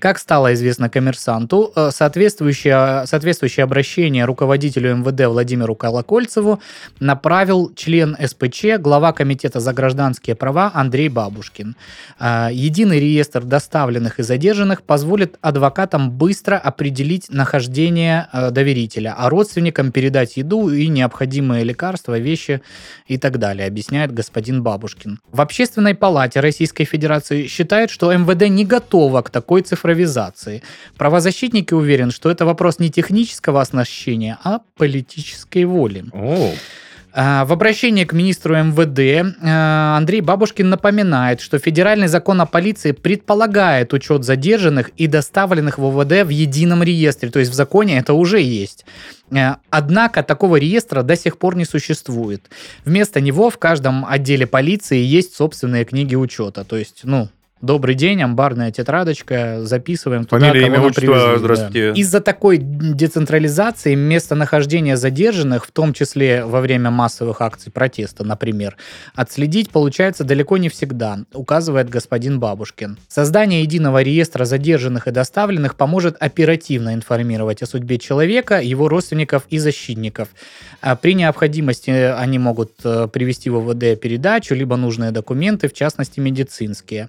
Как стало известно коммерсанту, э, соответствующее, соответствующее обращение руководителю МВД Владимиру Колокольцеву направил член СПЧ, глава Комитета за гражданские права Андрей Бабушкин. А, Единый реестр доставленных и задержанных позволит адвокатам быстро определить нахождение э, доверителя, а родственникам передать еду и необходимые лекарства, вещи и так далее, объясняет господин Бабушкин. В Общественной палате Российской Федерации считают, что МВД не готово к такой цифровизации. Правозащитники уверены, что это вопрос не технического оснащения, а политической воли. О, В обращении к министру МВД э, Андрей Бабушкин напоминает, что федеральный закон о полиции предполагает учет задержанных и доставленных в ОВД в едином реестре, то есть в законе это уже есть. Э, Однако такого реестра до сих пор не существует. Вместо него в каждом отделе полиции есть собственные книги учета. То есть, ну, добрый день, амбарная тетрадочка, записываем туда, Фамилия, кого имя, нам отчество, привезли, да. здравствуйте. Из-за такой децентрализации местонахождение задержанных, в том числе во время массовых акций протеста, например, отследить получается далеко не всегда, указывает господин Бабушкин. Создание единого реестра задержанных и доставленных поможет оперативно информировать о судьбе человека, его родственников и защитников. А При необходимости они могут э, привести в ОВД передачу, либо нужные документы, в частности медицинские.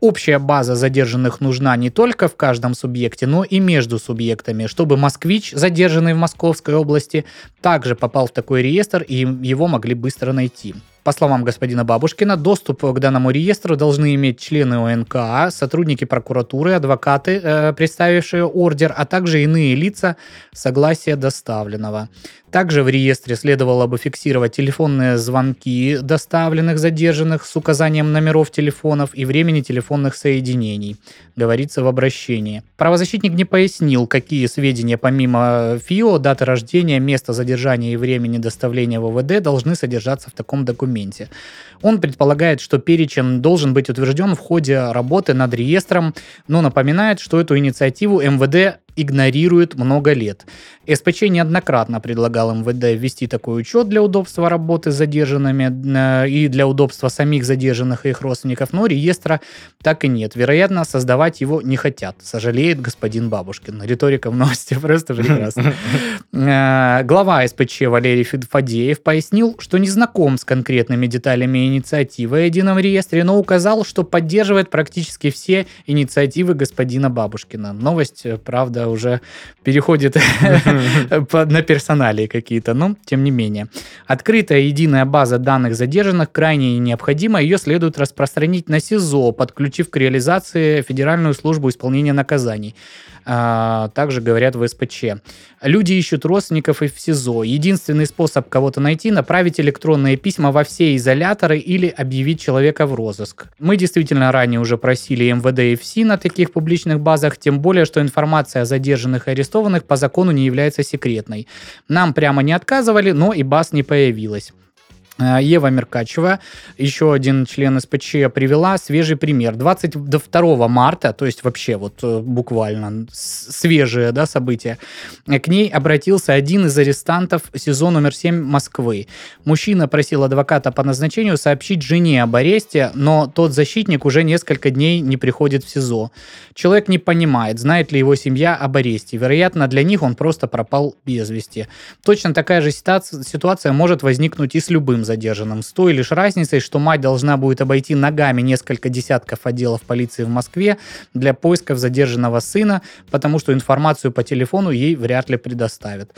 Общая база задержанных нужна не только в каждом субъекте, но и между субъектами, чтобы москвич, задержанный в Московской области, также попал в такой реестр и его могли быстро найти. По словам господина Бабушкина, доступ к данному реестру должны иметь члены ОНКА, сотрудники прокуратуры, адвокаты, э, представившие ордер, а также иные лица согласия доставленного. Также в реестре следовало бы фиксировать телефонные звонки доставленных задержанных с указанием номеров телефонов и времени телефонных соединений, говорится в обращении. Правозащитник не пояснил, какие сведения помимо ФИО, даты рождения, места задержания и времени доставления в ОВД должны содержаться в таком документе. Он предполагает, что перечень должен быть утвержден в ходе работы над реестром, но напоминает, что эту инициативу МВД игнорирует много лет. СПЧ неоднократно предлагал МВД ввести такой учет для удобства работы с задержанными э, и для удобства самих задержанных и их родственников, но реестра так и нет. Вероятно, создавать его не хотят, сожалеет господин Бабушкин. Риторика в новости просто прекрасна. Э, Глава СПЧ Валерий Фадеев пояснил, что не знаком с конкретными деталями инициативы о едином реестре, но указал, что поддерживает практически все инициативы господина Бабушкина. Новость, э, уже переходит на персоналии какие-то, но тем не менее. Открытая единая база данных задержанных крайне необходима, ее следует распространить на СИЗО, подключив к реализации Федеральную службу исполнения наказаний. А, также говорят в СПЧ. Люди ищут родственников и в СИЗО. Единственный способ кого-то найти – направить электронные письма во все изоляторы или объявить человека в розыск. Мы действительно ранее уже просили МВД и ФСИ на таких публичных базах, тем более, что информация о задержанных и арестованных по закону не является секретной. Нам прямо не отказывали, но и баз не появилась. Э, Ева Меркачева, еще один член СПЧ, привела свежий пример. 22 марта, то есть вообще вот э, буквально свежие да, события, э, к ней обратился один из арестантов СИЗО номер 7 Москвы. Мужчина просил адвоката по назначению сообщить жене об аресте, но тот защитник уже несколько дней не приходит в СИЗО. Человек не понимает, знает ли его семья об аресте. Вероятно, для них он просто пропал без вести. Точно такая же ситуация может возникнуть и с любым задержанным, с той лишь разницей, что мать должна будет обойти ногами несколько десятков отделов полиции в Москве для поисков задержанного сына, потому что информацию по телефону ей вряд ли предоставят.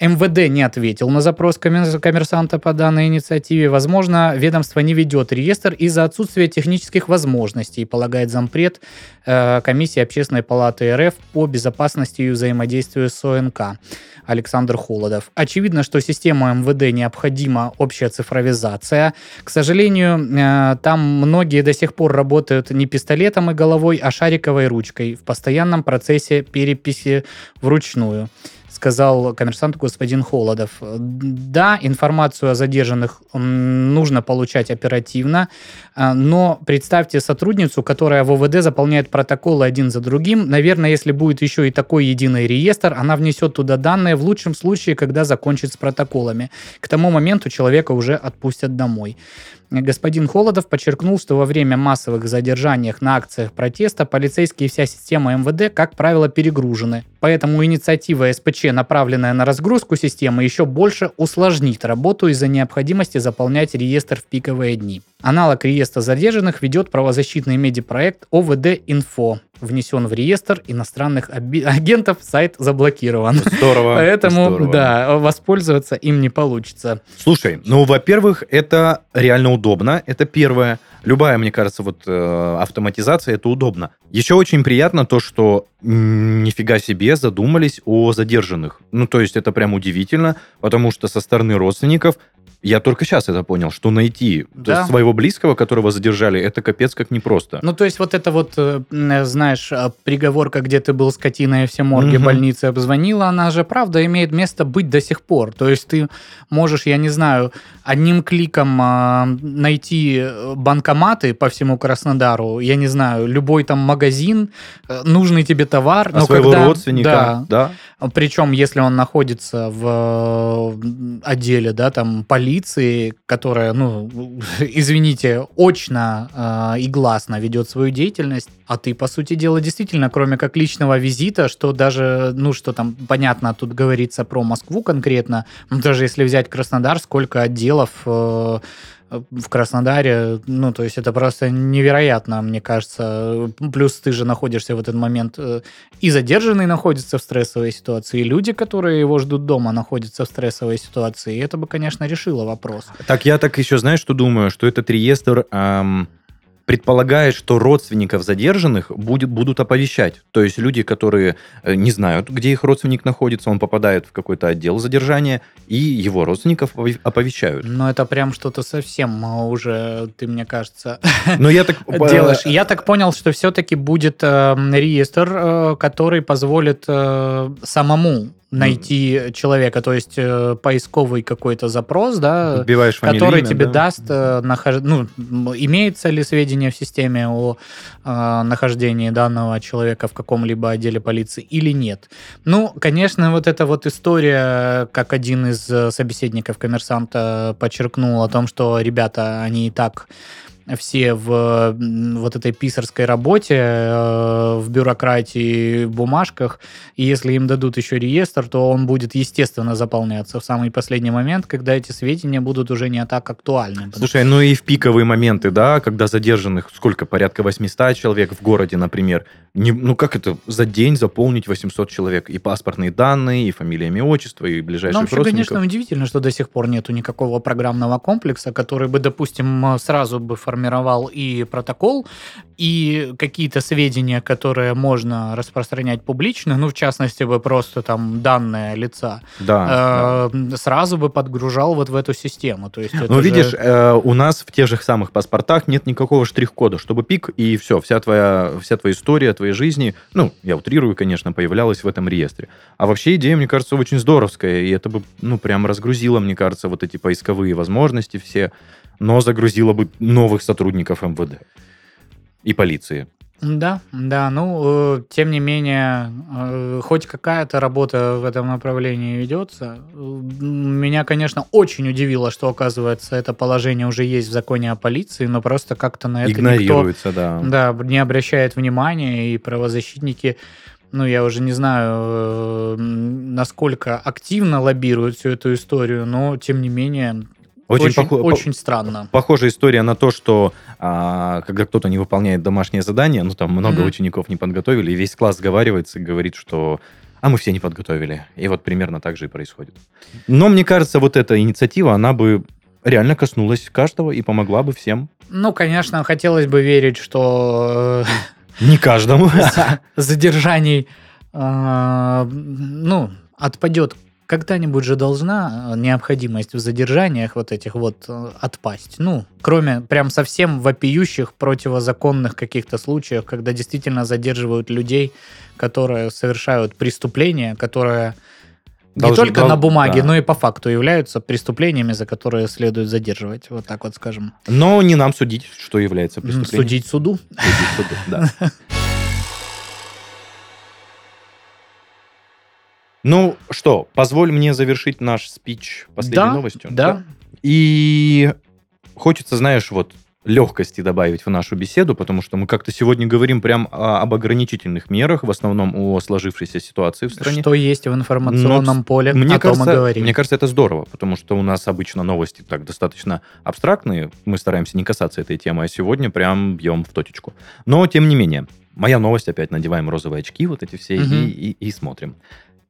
МВД не ответил на запрос коммерсанта по данной инициативе. Возможно, ведомство не ведет реестр из-за отсутствия технических возможностей, полагает зампред э, комиссии Общественной палаты РФ по безопасности и взаимодействию с ОНК. Александр Холодов. Очевидно, что систему МВД необходима общая цифровизация. К сожалению, э, там многие до сих пор работают не пистолетом и головой, а шариковой ручкой в постоянном процессе переписи вручную сказал коммерсанту господин Холодов. Да, информацию о задержанных нужно получать оперативно, э, но представьте сотрудницу, которая в ОВД заполняет протоколы один за другим. Наверное, если будет еще и такой единый реестр, она внесет туда данные в лучшем случае, когда закончит с протоколами. К тому моменту человека уже отпустят домой. Господин Холодов подчеркнул, что во время массовых задержаний на акциях протеста полицейские и вся система МВД, как правило, перегружены. Поэтому инициатива СПЧ, направленная на разгрузку системы, еще больше усложнит работу из-за необходимости заполнять реестр в пиковые дни. Аналог реестра задержанных ведет правозащитный медиапроект ОВД-Инфо. Внесен в реестр иностранных агентов, сайт заблокирован. Здорово. Поэтому, здорово. да, воспользоваться им не получится. Слушай, ну, во-первых, это реально удобно, это первое. Любая, мне кажется, вот э, автоматизация это удобно. Еще очень приятно то, что нифига себе задумались о задержанных. Ну, то есть это прям удивительно, потому что со стороны родственников я только сейчас это понял, что найти Да. своего близкого, которого задержали, это капец как непросто. Ну, то есть вот это вот, э, м, знаешь, э, приговорка, где ты был скотиной, все морги Мгм. больницы обзвонила, она же, правда, имеет место быть до сих пор. То есть ты можешь, я не знаю, одним кликом а, найти э, банкоматы по всему Краснодару, я не знаю, любой там магазин, э, нужный тебе товар. а но своего когда- родственника, Да, да? причем, если он находится в э, отделе, да, там, полиции, которая, ну, извините, очно э, и гласно ведет свою деятельность, а ты, по сути дела, действительно, кроме как личного визита, что даже, ну, что там, понятно, тут говорится про Москву конкретно, ну, даже если взять Краснодар, сколько отделов э, в Краснодаре, ну, то есть это просто невероятно, мне кажется. Плюс ты же находишься в этот момент э, и задержанный находится в стрессовой ситуации, и люди, которые его ждут дома, находятся в стрессовой ситуации. И это бы, конечно, решило вопрос. Так я так еще, знаешь, что думаю? Что этот реестр эм, предполагает, что родственников задержанных будет, будут оповещать. То есть люди, которые э, не знают, где их родственник находится, он попадает в какой-то отдел задержания, и его родственников опове- оповещают. Но это прям что-то совсем уже, ты, мне кажется, Но я так... делаешь. Я так понял, что все-таки будет э, реестр, э, который позволит э, самому найти человека, то есть э, поисковый какой-то запрос, да, фамилию, который имя, тебе да? даст, э, нахож- ну, имеется ли сведения в системе о э, нахождении данного человека в каком-либо отделе полиции или нет. Ну, конечно, вот эта вот история, как один из э, собеседников коммерсанта подчеркнул о том, что ребята, они и так все в вот этой писарской работе, э, в бюрократии, в бумажках, и если им дадут еще реестр, то он будет, естественно, заполняться в самый последний момент, когда эти сведения будут уже не так актуальны. Слушай, ну и в пиковые моменты, да, когда задержанных сколько, порядка 800 человек в городе, например, не, ну как это за день заполнить 800 человек? И паспортные данные, и фамилия, имя, отчество, и Ну, ближайших вообще, родственников. конечно, удивительно, что до сих пор нету никакого программного комплекса, который бы, допустим, сразу бы формировал сформировал и протокол, и какие-то сведения, которые можно распространять публично, ну, в частности, бы просто там данные лица, Да. э, сразу бы подгружал вот в эту систему. То есть Ну, же- видишь, э, у нас в тех же самых паспортах нет никакого штрих-кода, чтобы пик, и все, вся твоя, вся твоя история твоей жизни, ну, я утрирую, конечно, появлялась в этом реестре. А вообще идея, мне кажется, очень здоровская, и это бы, ну, прям разгрузило, мне кажется, вот эти поисковые возможности все, но загрузило бы новых сотрудников МВД и полиции. Да, да, ну, э, тем не менее, э, хоть какая-то работа в этом направлении ведется. Меня, конечно, очень удивило, что, оказывается, это положение уже есть в законе о полиции, но просто как-то на это никто Игнорируется, да. да, не обращает внимания, и правозащитники, ну, я уже не знаю, э, насколько активно лоббируют всю эту историю, но, тем не менее, Очень, очень, похо- по- очень странно. Похожая история на то, что а, когда кто-то не выполняет домашнее задание, ну там много Мгм. учеников не подготовили, и весь класс сговаривается и говорит, что а мы все не подготовили. И вот примерно так же и происходит. Но мне кажется, вот эта инициатива, она бы реально коснулась каждого и помогла бы всем. Ну, конечно, хотелось бы верить, что э, Не каждому. задержаний, э, ну, отпадет. Когда-нибудь же должна э, необходимость в задержаниях вот этих вот э, отпасть. Ну, кроме прям совсем вопиющих противозаконных каких-то случаев, когда действительно задерживают людей, которые совершают преступления, которые не Должны- только дол- на бумаге, да. но и по факту являются преступлениями, за которые следует задерживать. Вот так вот скажем. Но не нам судить, что является преступлением. Судить суду. Судить суду, да. Ну что, позволь мне завершить наш спич последней Да, новостью. да. И хочется, знаешь, вот легкости добавить в нашу беседу, потому что мы как-то сегодня говорим прям о- об ограничительных мерах, в основном о сложившейся ситуации в стране. Что есть в информационном Но, поле, Мне о том и кажется, говорим. мне кажется, это здорово, потому что у нас обычно новости так достаточно абстрактные, мы стараемся не касаться этой темы, а сегодня прям бьем в точечку. Но, тем не менее, моя новость, опять надеваем розовые очки, вот эти все, Мгм. и, и- и смотрим.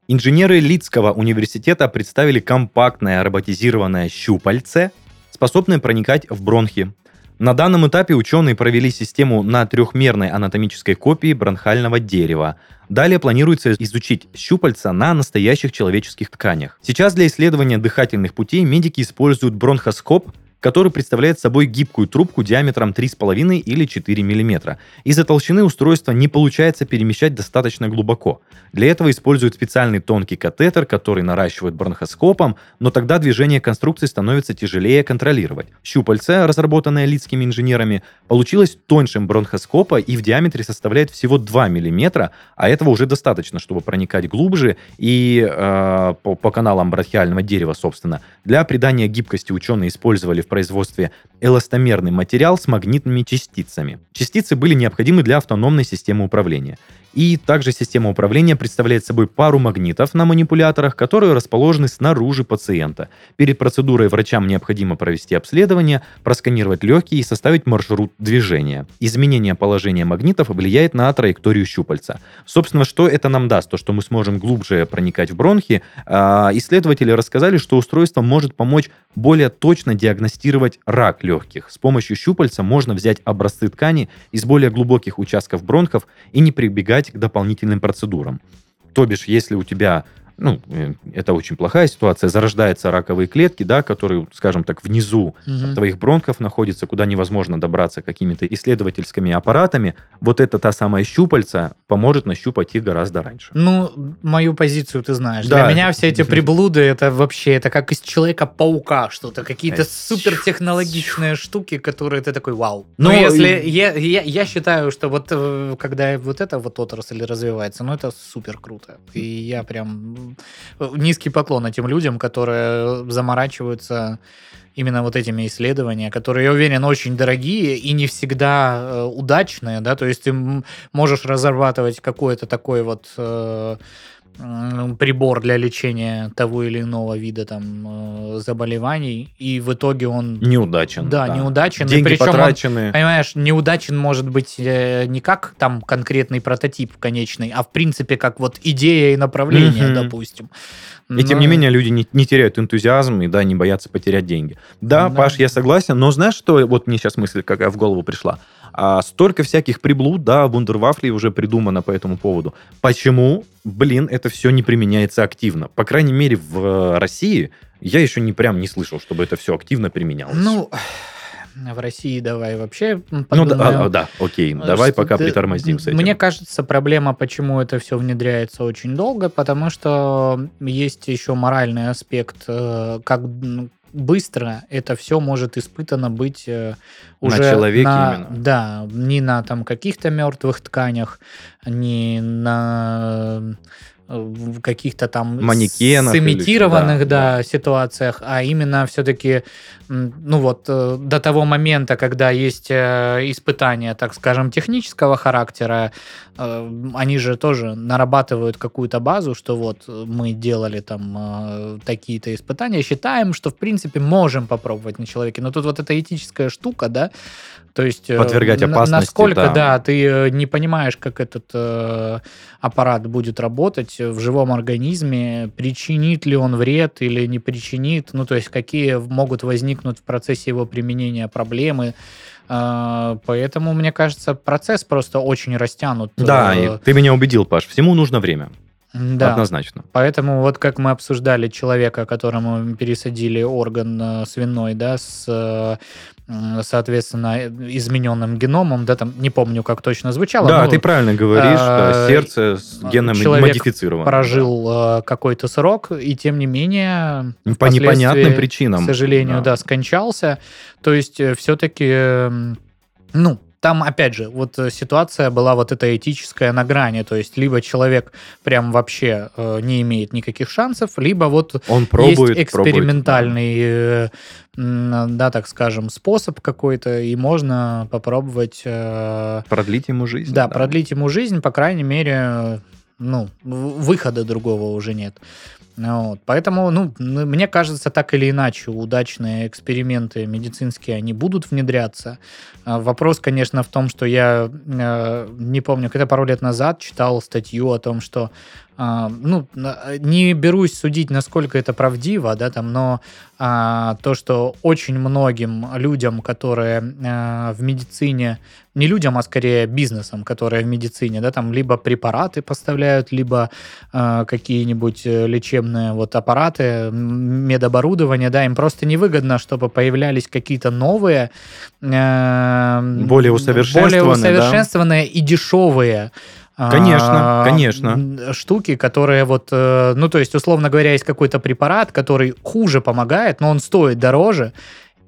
Инженеры Лидского университета представили компактное роботизированное щупальце, способное проникать в бронхи. На данном этапе ученые провели систему на трехмерной анатомической копии бронхального дерева. Далее планируется изучить щупальца на настоящих человеческих тканях. Сейчас для исследования дыхательных путей медики используют бронхоскоп, который представляет собой гибкую трубку диаметром 3,5 или 4 мм. Из-за толщины устройства не получается перемещать достаточно глубоко. Для этого используют специальный тонкий катетер, который наращивают бронхоскопом, но тогда движение конструкции становится тяжелее контролировать. Щупальце, разработанное лидскими инженерами, получилось тоньшим бронхоскопа и в диаметре составляет всего 2 мм, а этого уже достаточно, чтобы проникать глубже и э, по, по каналам бронхиального дерева, собственно. Для придания гибкости ученые использовали в производстве эластомерный материал с магнитными частицами. Частицы были необходимы для автономной системы управления. И также система управления представляет собой пару магнитов на манипуляторах, которые расположены снаружи пациента. Перед процедурой врачам необходимо провести обследование, просканировать легкие и составить маршрут движения. Изменение положения магнитов влияет на траекторию щупальца. Собственно, что это нам даст? То, что мы сможем глубже проникать в бронхи. А, Исследователи рассказали, что устройство может помочь более точно диагностировать рак легких. С помощью щупальца можно взять образцы ткани из более глубоких участков бронхов и не прибегать к дополнительным процедурам. То бишь, если у тебя, ну, э, это очень плохая ситуация, зарождаются раковые клетки, да, которые, скажем так, внизу Мгм. твоих бронхов находится, куда невозможно добраться какими-то исследовательскими аппаратами, вот это та самая щупальца поможет нащупать их гораздо раньше. Ну, мою позицию ты знаешь. Да. Для меня все эти приблуды, это вообще, это как из Человека-паука что-то. Какие-то Э, супертехнологичные штуки, которые ты такой, вау. Ну, Ну, если... и- Я, я, я считаю, что вот э, когда вот эта вот отрасль развивается, ну, это супер круто. И я прям... Низкий поклон этим людям, которые заморачиваются именно вот этими исследованиями, которые, я уверен, очень дорогие и не всегда э, удачные, да, то есть ты можешь разрабатывать какой-то такой вот э, прибор для лечения того или иного вида там э, заболеваний, и в итоге он, Неудачен. да, неудачен, и Деньги причем он, потрачены. понимаешь, неудачен может быть э, не как там конкретный прототип конечный, а в принципе как вот идея и направление, Мгм. допустим. И тем Но- не менее люди не, не теряют энтузиазм и да, не боятся потерять деньги. Да, Да. Паш, я согласен, но знаешь, что вот мне сейчас мысль какая в голову пришла? А, столько всяких приблуд, да, вундервафлей уже придумано по этому поводу. Почему, блин, это все не применяется активно? По крайней мере, в э, России я еще не прям не слышал, чтобы это все активно применялось. Ну, в России давай вообще Ну подумаем. да, а, да, окей, давай Что пока ты- притормозим с этим. Мне кажется, проблема, почему это все внедряется очень долго, потому что есть еще моральный аспект, э, как быстро это все может испытано быть э, На уже человеке на- именно. Да, не на там каких-то мертвых тканях, не на в каких-то там Манекенах или сымитированных что- да, да, ситуациях, а именно все-таки ну вот э, до того момента, когда есть э, испытания, так скажем, технического характера, э, они же тоже нарабатывают какую-то базу, что вот мы делали там такие-то испытания, считаем, что в принципе можем попробовать на человеке, но тут вот эта этическая штука, да, то есть э, Подвергать опасности, насколько, да. да, ты э, не понимаешь, как этот э, аппарат будет работать в живом организме, причинит ли он вред или не причинит, ну, то есть какие могут возникнуть в процессе его применения проблемы. Э, Поэтому, мне кажется, процесс просто очень растянут. Да, и ты меня убедил, Паш. Всему нужно время. Да. Однозначно. Поэтому вот как мы обсуждали человека, которому пересадили орган э, свиной, да, с, э, соответственно, измененным геномом, да, там, не помню, как точно звучало. да, но ты правильно говоришь, э, сердце с геном человек модифицировано. прожил э, какой-то срок, и тем не менее... По непонятным причинам. К сожалению, да, скончался. То есть все-таки, ну, там, опять же, вот э, ситуация была вот эта этическая на грани, то есть либо человек прям вообще э, не имеет никаких шансов, либо вот Он пробует, есть пробует, экспериментальный, э, да, так скажем, способ какой-то, и можно попробовать э, да. Продлить ему жизнь. да, продлить ему жизнь, по крайней мере, ну, в- выхода другого уже нет. Вот. Поэтому, ну, мне кажется, так или иначе, удачные эксперименты медицинские, они будут внедряться. А Вопрос, конечно, в том, что я э, не помню, когда пару лет назад читал статью о том, что а, ну, не берусь судить, насколько это правдиво, да, там, но а, то, что очень многим людям, которые а, в медицине, не людям, а скорее бизнесам, которые в медицине, да, там, либо препараты поставляют, либо а, какие-нибудь э, лечебные вот аппараты, медоборудование, да, им просто невыгодно, чтобы появлялись какие-то новые, э, Более усовершенствованные, более да? усовершенствованные и дешевые а, Конечно, конечно. штуки, которые вот, э, ну, то есть, условно говоря, есть какой-то препарат, который хуже помогает, но он стоит дороже,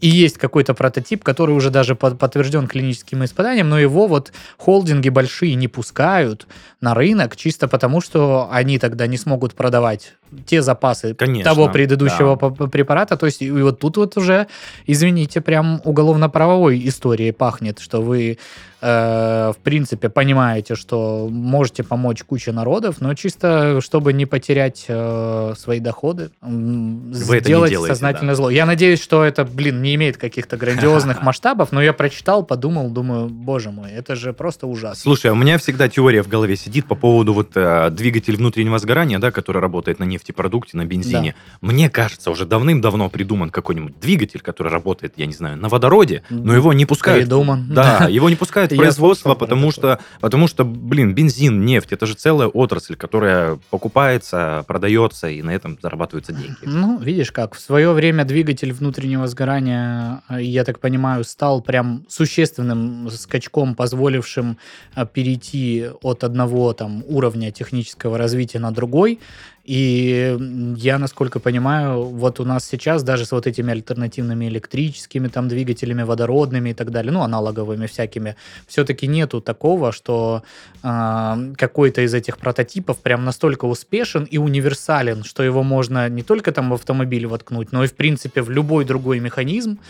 и есть какой-то прототип, который уже даже под- подтвержден клиническим испытанием, но его вот холдинги большие не пускают на рынок чисто потому, что они тогда не смогут продавать те запасы Конечно, того предыдущего да. препарата. То есть и вот тут вот уже, извините, прям уголовно-правовой историей пахнет, что вы, э, в принципе, понимаете, что можете помочь куче народов, но чисто, чтобы не потерять э, свои доходы, Вы сделать делаете, сознательно да. зло. Я надеюсь, что это, блин, не имеет каких-то грандиозных масштабов, но я прочитал, подумал, думаю, боже мой, это же просто ужасно. Слушай, а у меня всегда теория в голове сидит по поводу вот э, двигатель внутреннего сгорания, да, который работает на нефтепродукте, на бензине. Мне кажется, уже давным-давно придуман какой-нибудь двигатель, который работает, я не знаю, на водороде, но его не пускают. Придуман. Да, его не пускают в производство, потому что, потому что, блин, бензин, нефть, это же целая отрасль, которая покупается, продается, и на этом зарабатываются деньги. Ну, видишь как, в свое время двигатель внутреннего сгорания, э, я так понимаю, стал прям существенным скачком, позволившим э, перейти от одного там уровня технического развития на другой. И я, насколько понимаю, вот у нас сейчас даже с вот этими альтернативными электрическими там двигателями, водородными и так далее, ну, аналоговыми всякими, все-таки нету такого, что а, какой-то из этих прототипов прям настолько успешен и универсален, что его можно не только там в автомобиль воткнуть, но и, в принципе, в любой другой механизм,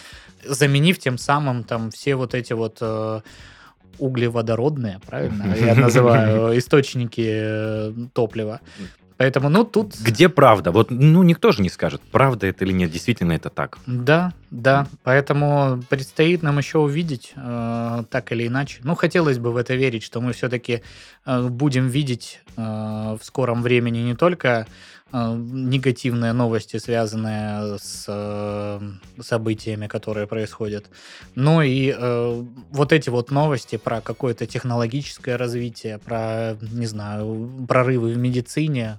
заменив тем самым там все вот эти вот э, углеводородные, правильно я называю, источники э, топлива. Поэтому, ну, тут... Где правда? Вот, ну, никто же не скажет, правда это или нет, действительно это так. Да, Да, поэтому предстоит нам еще увидеть, э, так или иначе. Ну, хотелось бы в это верить, что мы все-таки э, будем видеть э, в скором времени не только негативные новости, связанные с э, событиями, которые происходят, но и э, вот эти вот новости про какое-то технологическое развитие, про, не знаю, прорывы в медицине,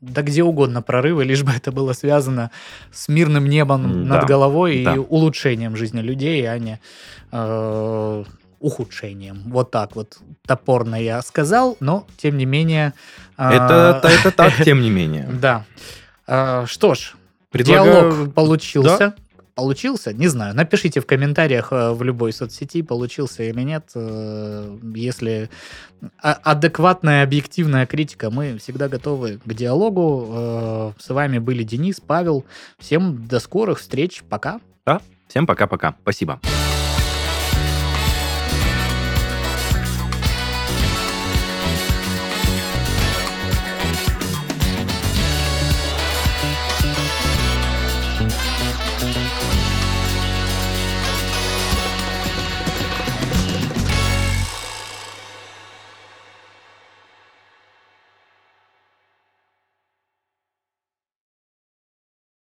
да где угодно прорывы, лишь бы это было связано с мирным небом М, над да, головой да. и улучшением жизни людей, а не э, ухудшением. Вот так вот топорно я сказал, но тем не менее... Это, это так, тем не менее. Да. Э, Что ж, Предлагаю- диалог получился. Получился? Не знаю. Напишите в комментариях э, в любой соцсети, получился или нет. Э, Если а- адекватная, объективная критика, мы всегда готовы к диалогу. Э, С вами были Денис, Павел. Всем до скорых встреч. Пока. Всем пока-пока. Спасибо.